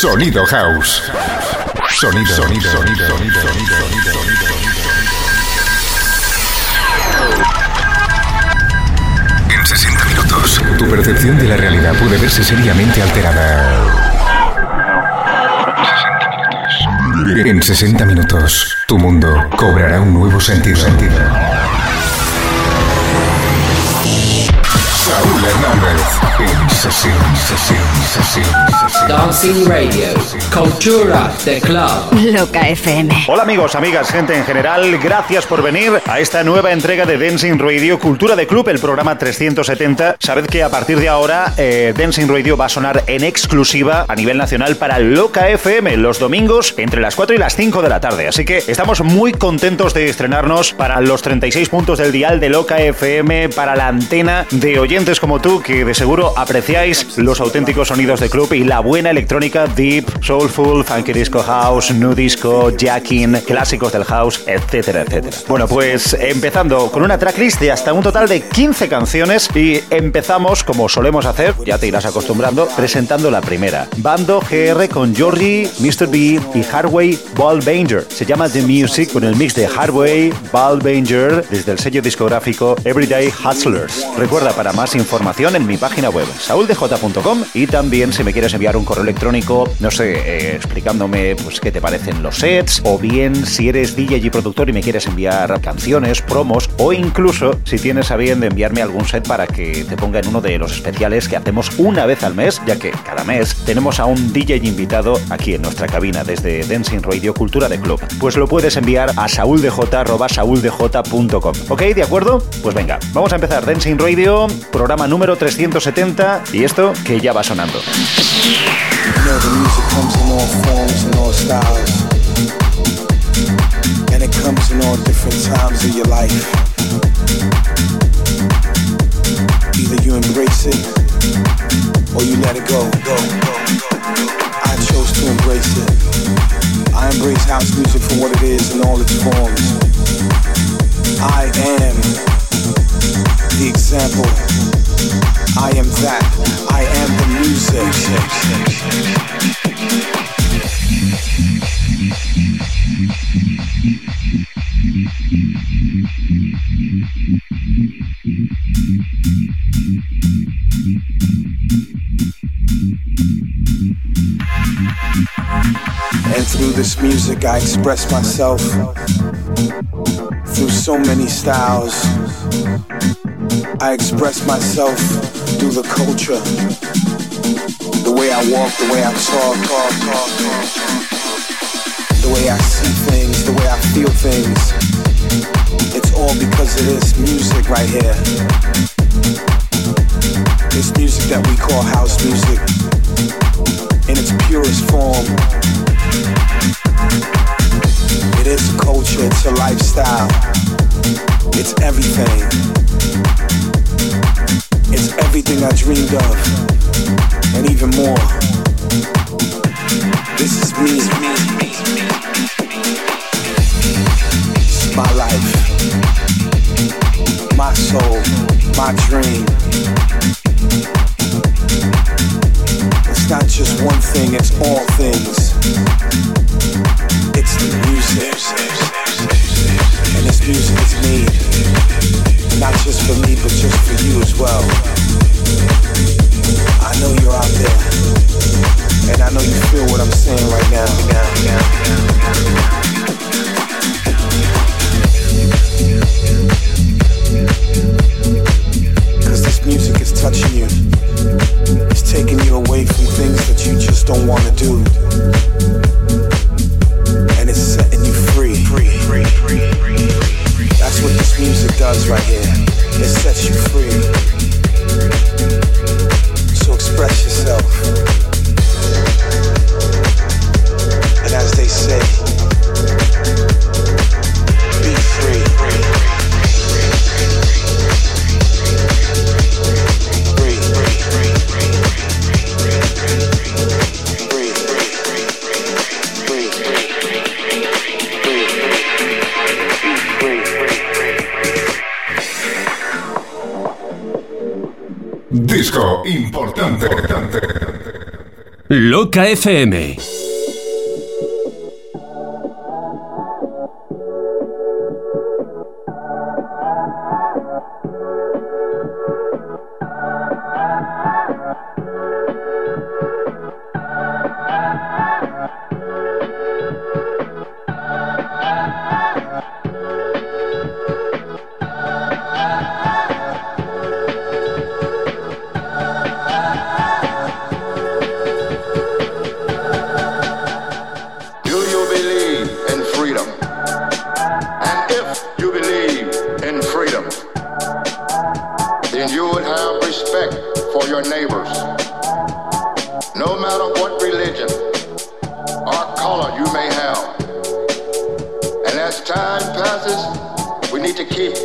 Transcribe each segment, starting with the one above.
Sonido House. Sonido, sonido, sonido, sonido, sonido, sonido. En 60 minutos, tu percepción de la realidad puede verse seriamente alterada. En 60 minutos, tu mundo cobrará un nuevo sentido. sentido. Dancing Radio, Cultura de Club. Loca FM. Hola amigos, amigas, gente en general, gracias por venir a esta nueva entrega de Dancing Radio Cultura de Club, el programa 370. Sabed que a partir de ahora eh, Dancing Radio va a sonar en exclusiva a nivel nacional para Loca FM los domingos entre las 4 y las 5 de la tarde. Así que estamos muy contentos de estrenarnos para los 36 puntos del dial de Loca FM, para la antena de oyentes como tú que de seguro apreciáis los auténticos sonidos de club y la buena electrónica deep, soulful, funky disco house, new disco, jacking, clásicos del house, etcétera, etcétera. Bueno, pues empezando con una tracklist de hasta un total de 15 canciones y empezamos como solemos hacer, ya te irás acostumbrando, presentando la primera. Bando GR con Georgie, Mr. B y Hardway Ballbanger. Se llama The Music con el mix de Hardway Ballbanger desde el sello discográfico Everyday Hustlers. Recuerda para más información en mi página web, sauldj.com y también si me quieres enviar un correo electrónico, no sé, eh, explicándome pues qué te parecen los sets, o bien si eres DJ y productor y me quieres enviar canciones, promos, o incluso si tienes a bien de enviarme algún set para que te ponga en uno de los especiales que hacemos una vez al mes, ya que cada mes tenemos a un DJ invitado aquí en nuestra cabina desde Dancing Radio Cultura de Club. Pues lo puedes enviar a sauldj.sauldj.com. ¿Ok? ¿De acuerdo? Pues venga, vamos a empezar Dancing Radio, programa número 370 y esto que ya va sonando. I embrace house music for what it is in all its forms. I am the example. I am that. I am the music. And through this music, I express myself through so many styles. I express myself through the culture, the way I walk, the way I talk, talk, talk, talk. the way I see things, the way I feel things. It's all because of this music right here. This music that we call house music in its purest form. It is a culture, it's a lifestyle, it's everything. Everything I dreamed of, and even more. This is me. My life, my soul, my dream. It's not just one thing, it's all things. It's the music. And this music is made not just for me, but just for you as well. I know you're out there, and I know you feel what I'm saying right now. Music is touching you, it's taking you away from things that you just don't want to do, and it's setting you. Free, free, free, free. That's what this music does right here. It sets you free. So express yourself. Loca FM.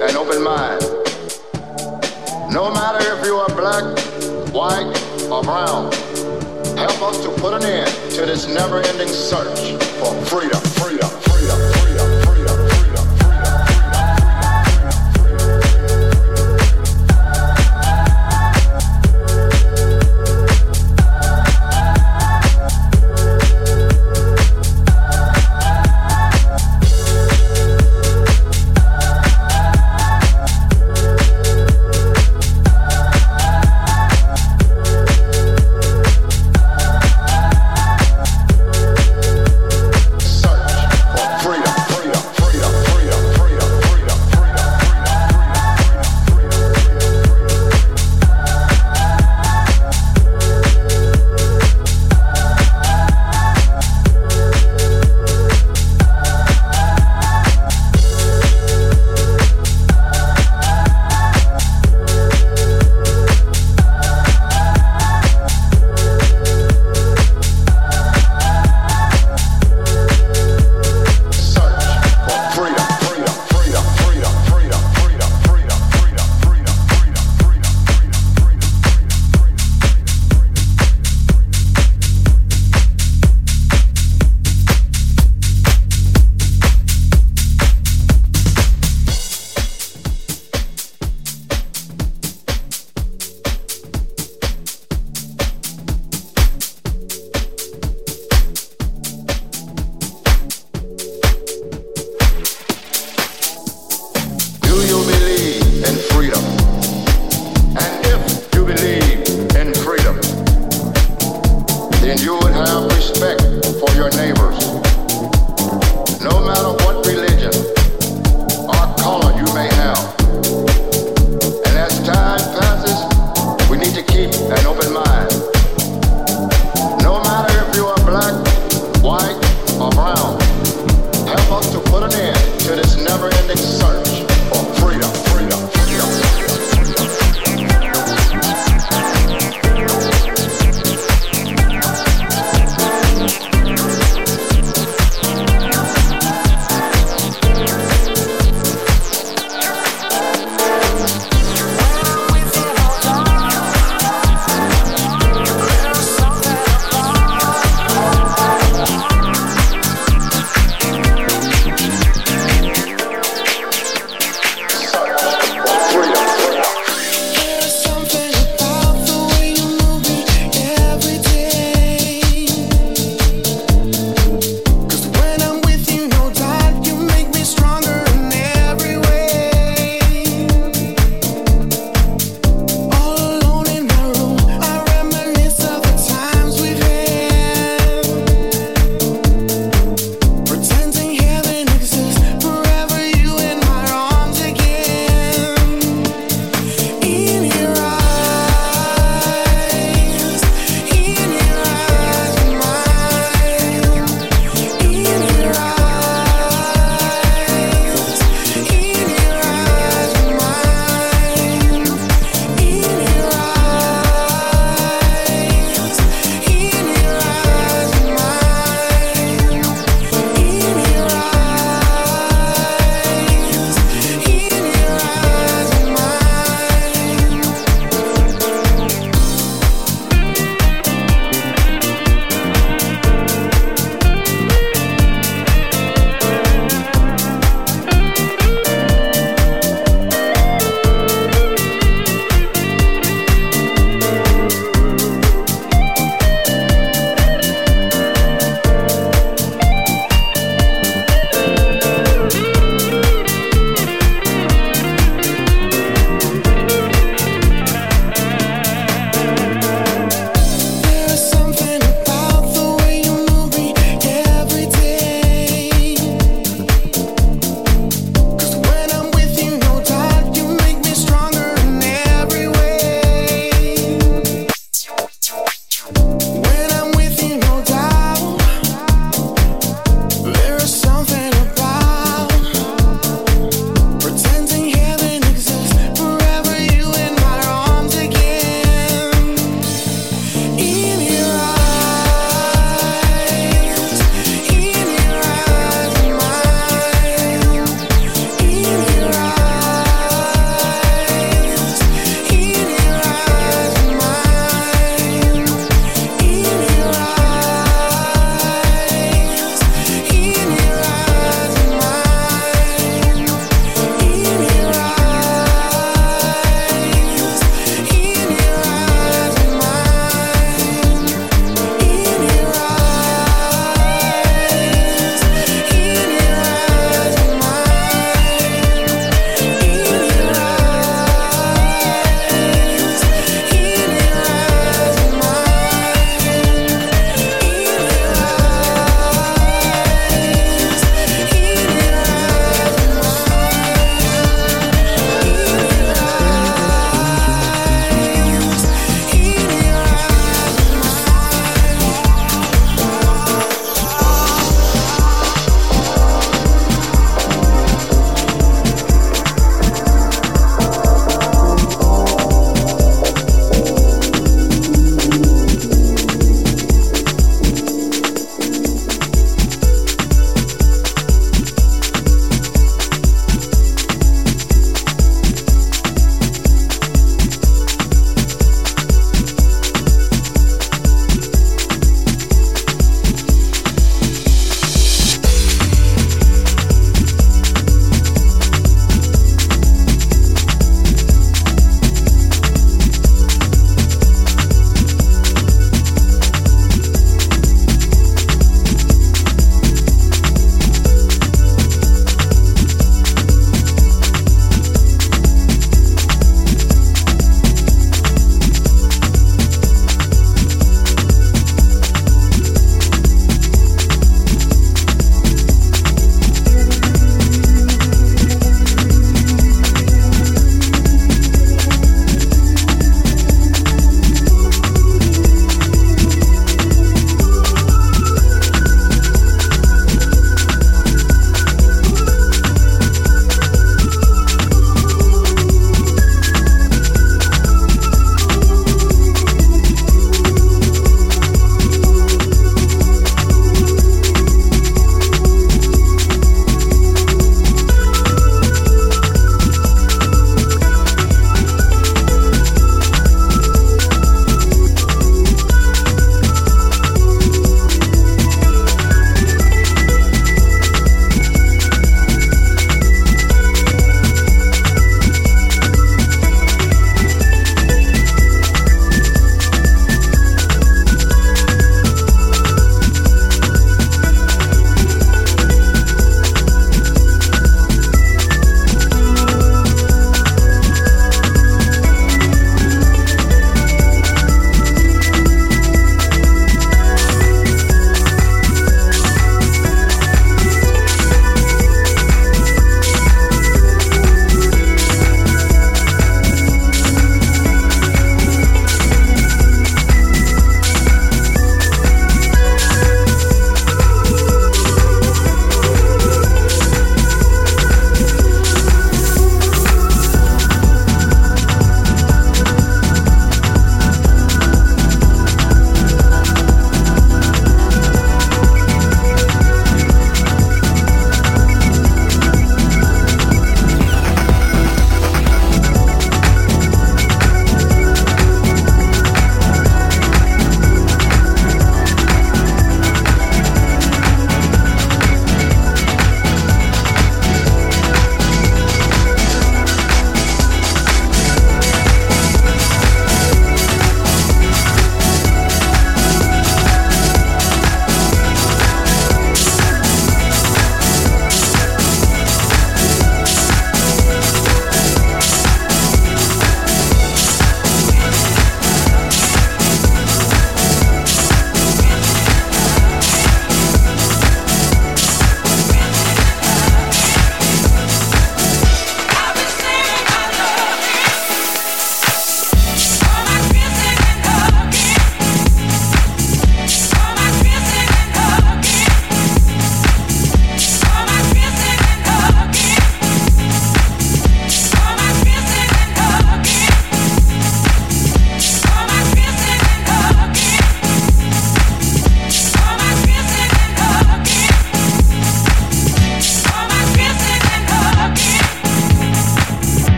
and open mind. No matter if you are black, white, or brown, help us to put an end to this never ending search for freedom, freedom.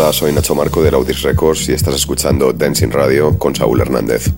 Hola, soy Nacho Marco de Laudis Records y estás escuchando Dancing Radio con Saúl Hernández.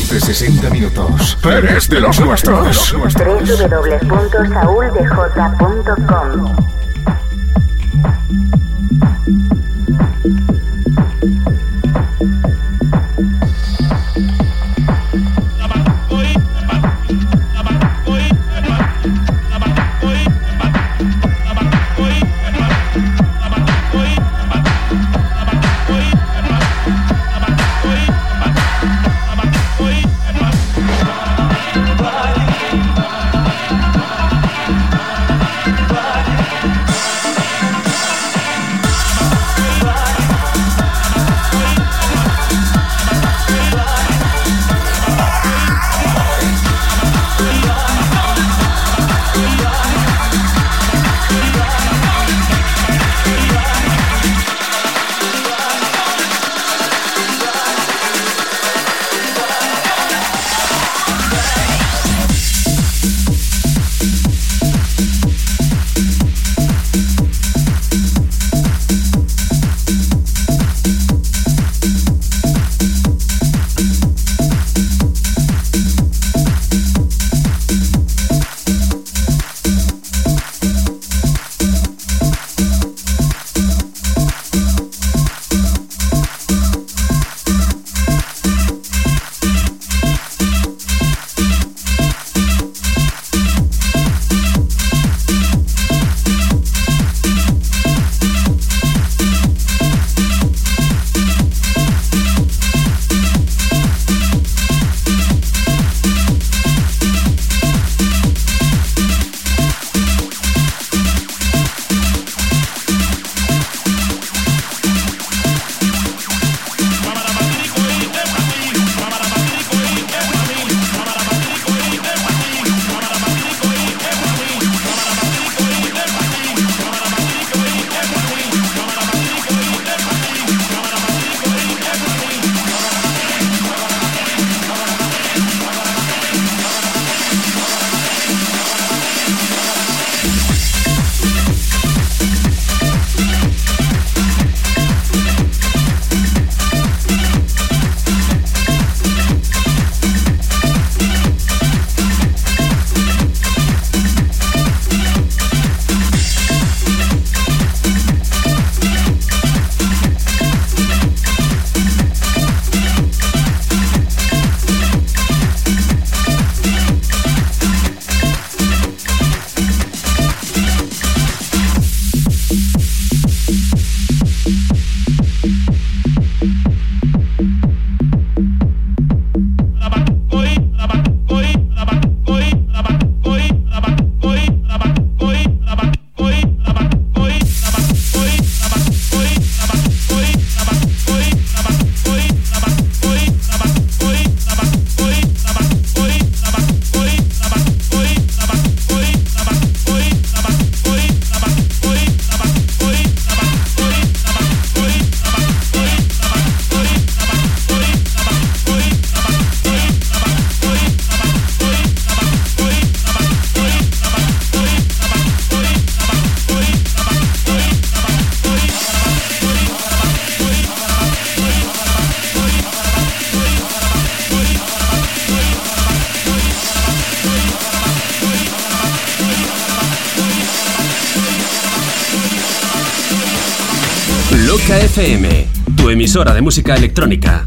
60 minutos. Eres de los nuestros. www.sauldj.com emisora de música electrónica.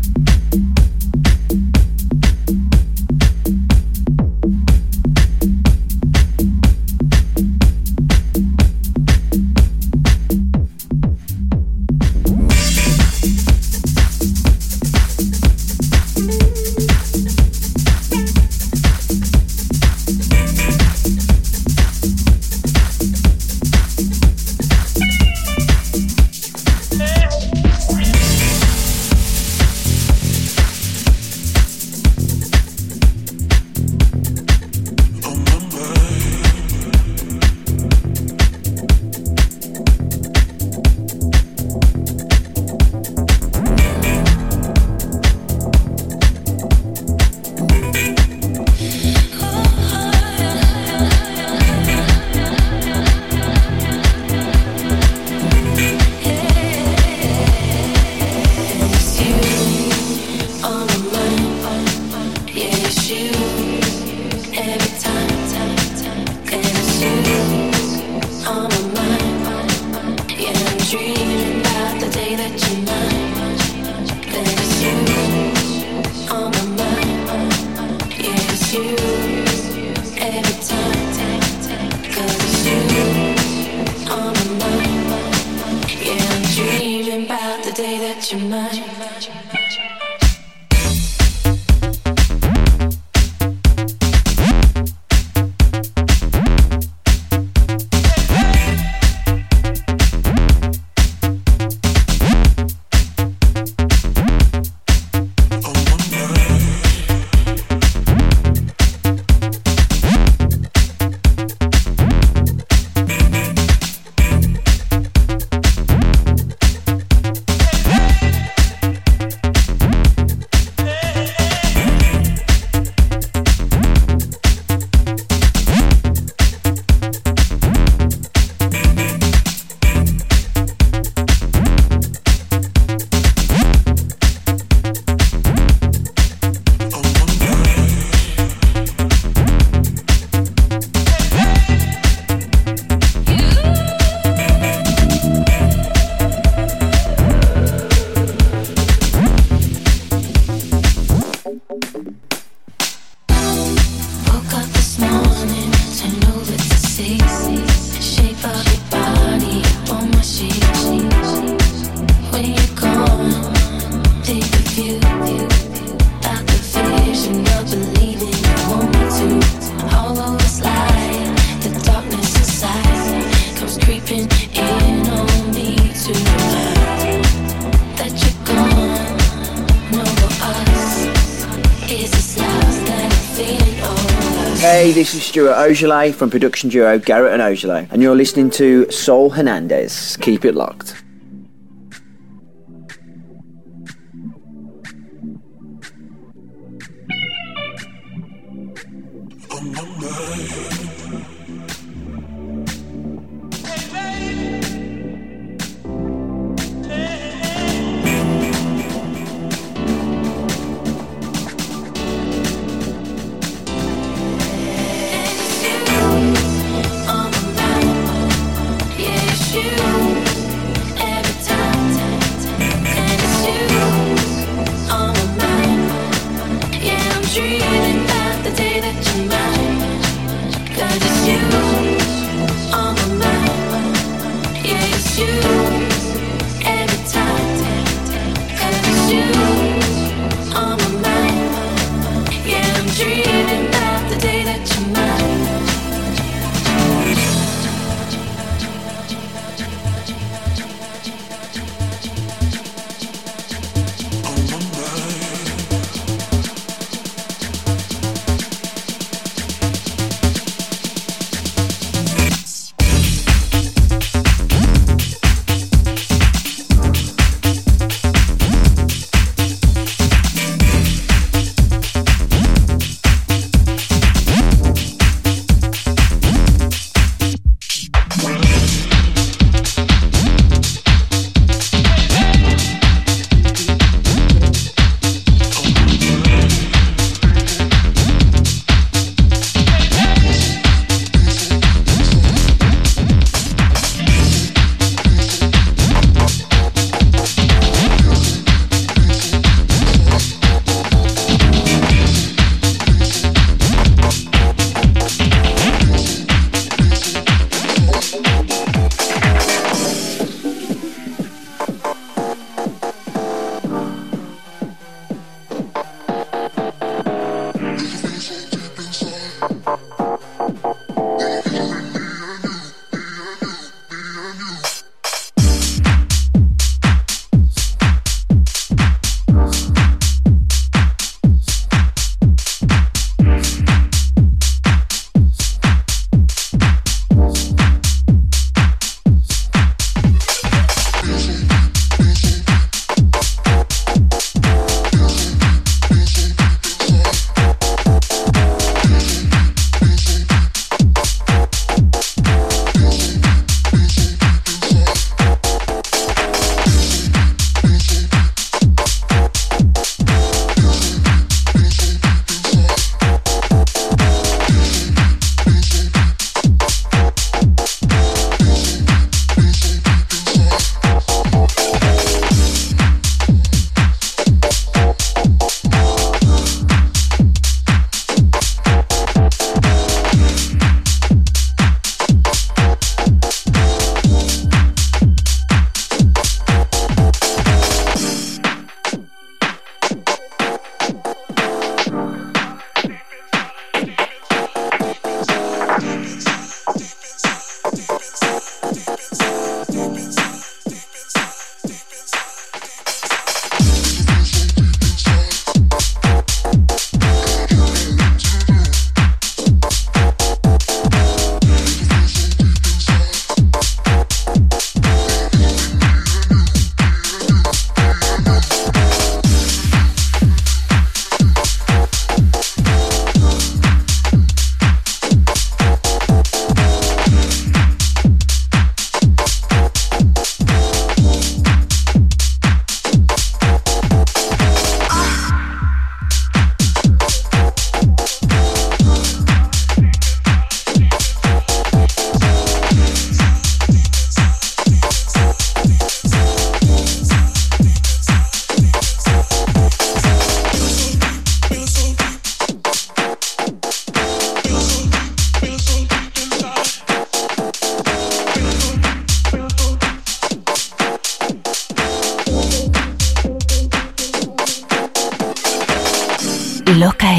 Stuart from production duo Garrett and Ojale, and you're listening to Saul Hernandez. Keep it locked.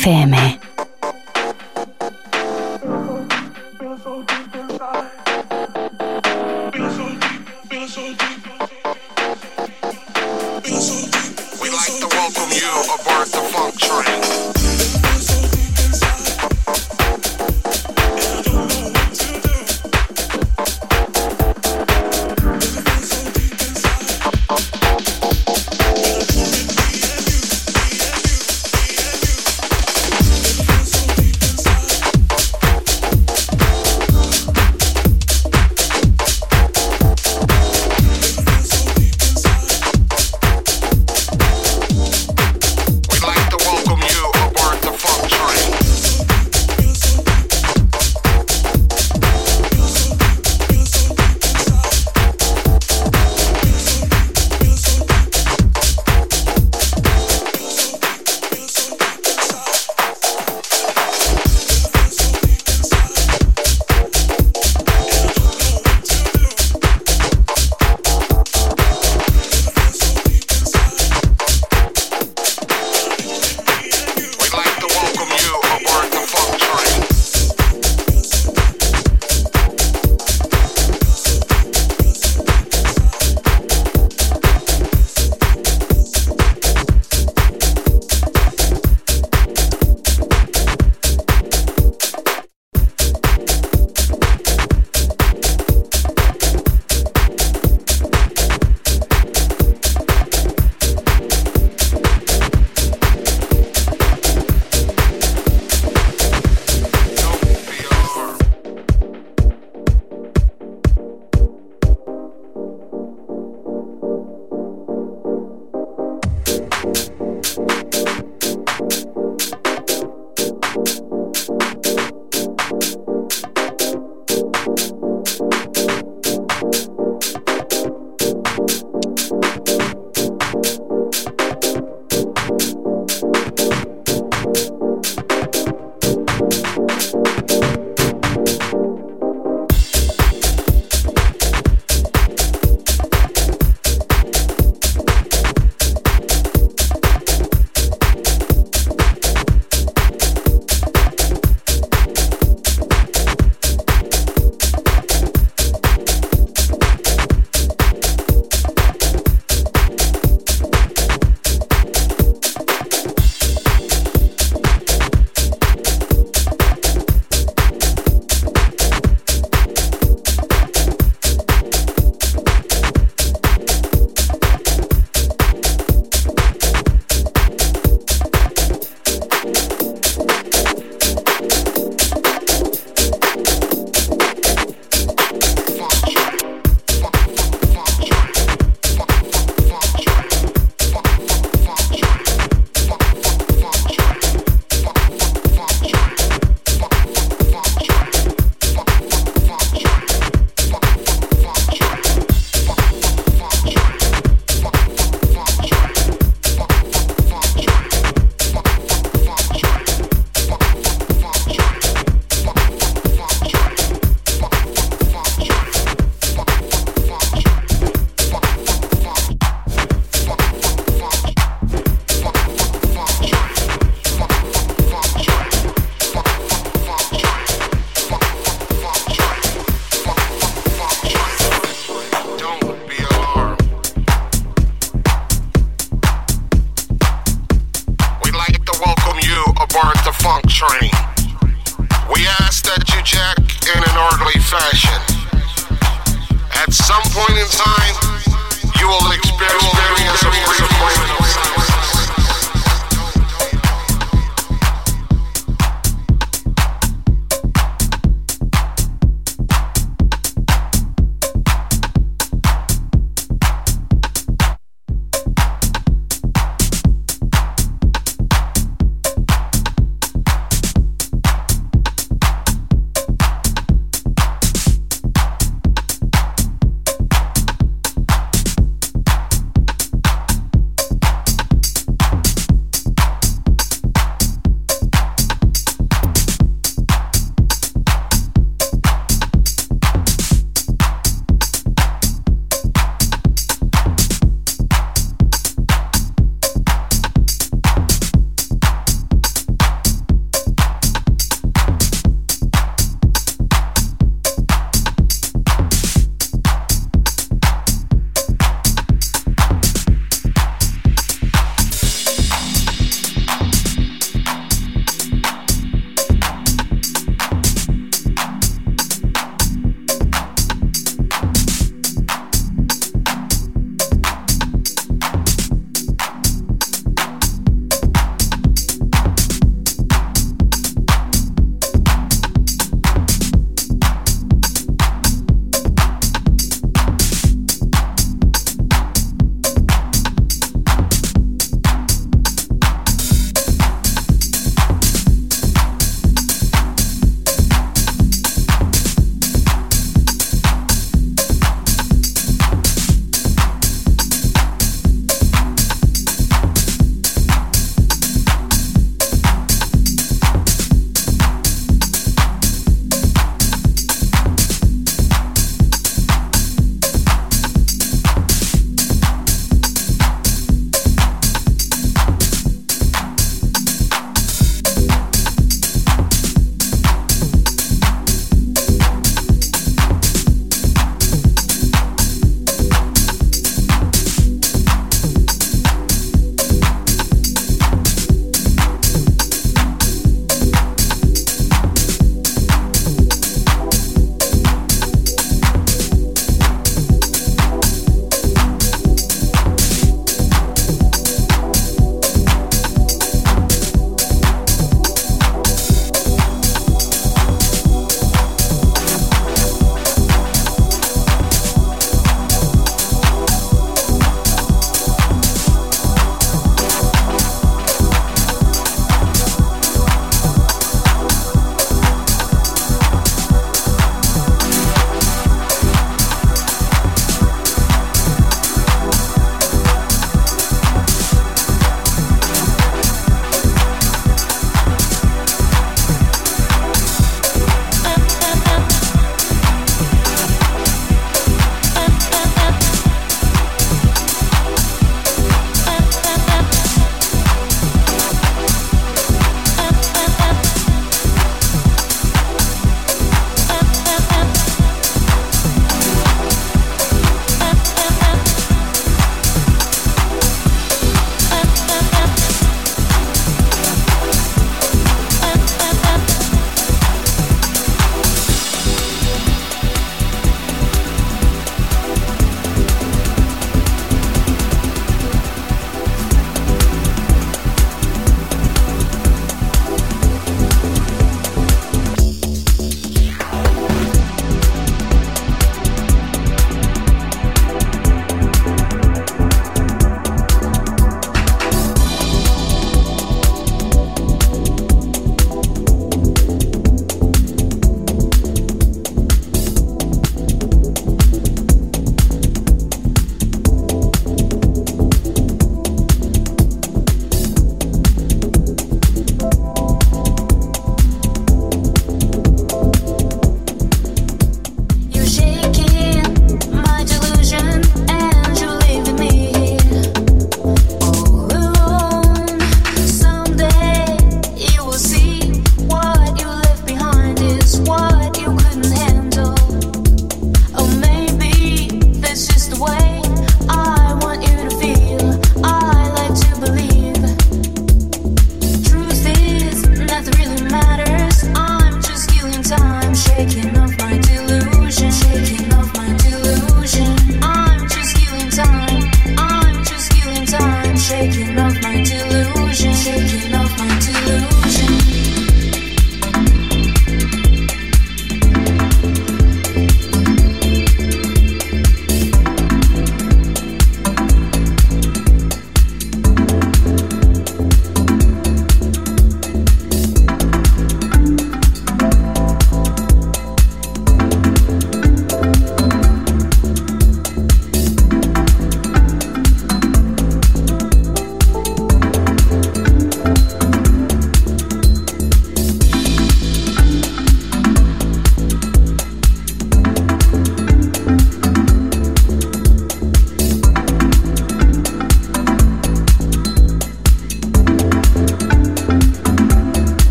FM.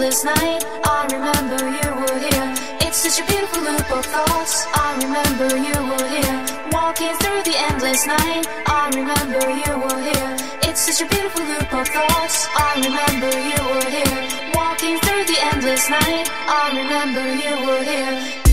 Endless night. I remember you were here. It's such a beautiful loop of thoughts. I remember you were here, walking through the endless night. I remember you were here. It's such a beautiful loop of thoughts. I remember you were here, walking through the endless night. I remember you were here.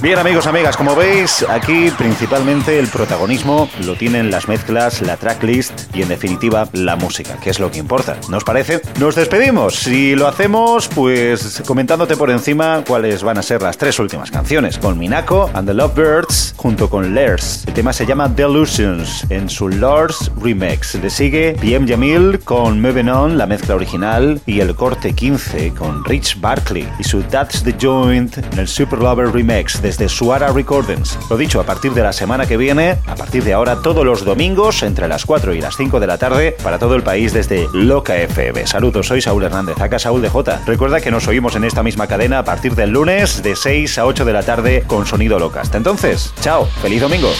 Bien amigos, amigas, como veis, aquí principalmente el protagonismo lo tienen las mezclas, la tracklist y en definitiva la música, que es lo que importa. ¿No os parece? Nos despedimos. Si lo hacemos, pues comentándote por encima cuáles van a ser las tres últimas canciones. Con Minako and the Lovebirds junto con Lers. El tema se llama Delusions en su Lars Remix. Le sigue PM Jamil con Moving On, la mezcla original, y el corte 15 con Rich Barkley y su That's the Joint en el Super Lover Remix desde Suara Recordings. Lo dicho, a partir de la semana que viene, a partir de ahora todos los domingos entre las 4 y las 5 de la tarde para todo el país desde Loca FM. Saludos, soy Saúl Hernández, acá Saúl de J. Recuerda que nos oímos en esta misma cadena a partir del lunes de 6 a 8 de la tarde con Sonido Loca. Hasta entonces, chao, feliz domingo.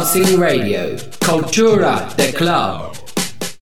Dancing Radio. Cultura, de club.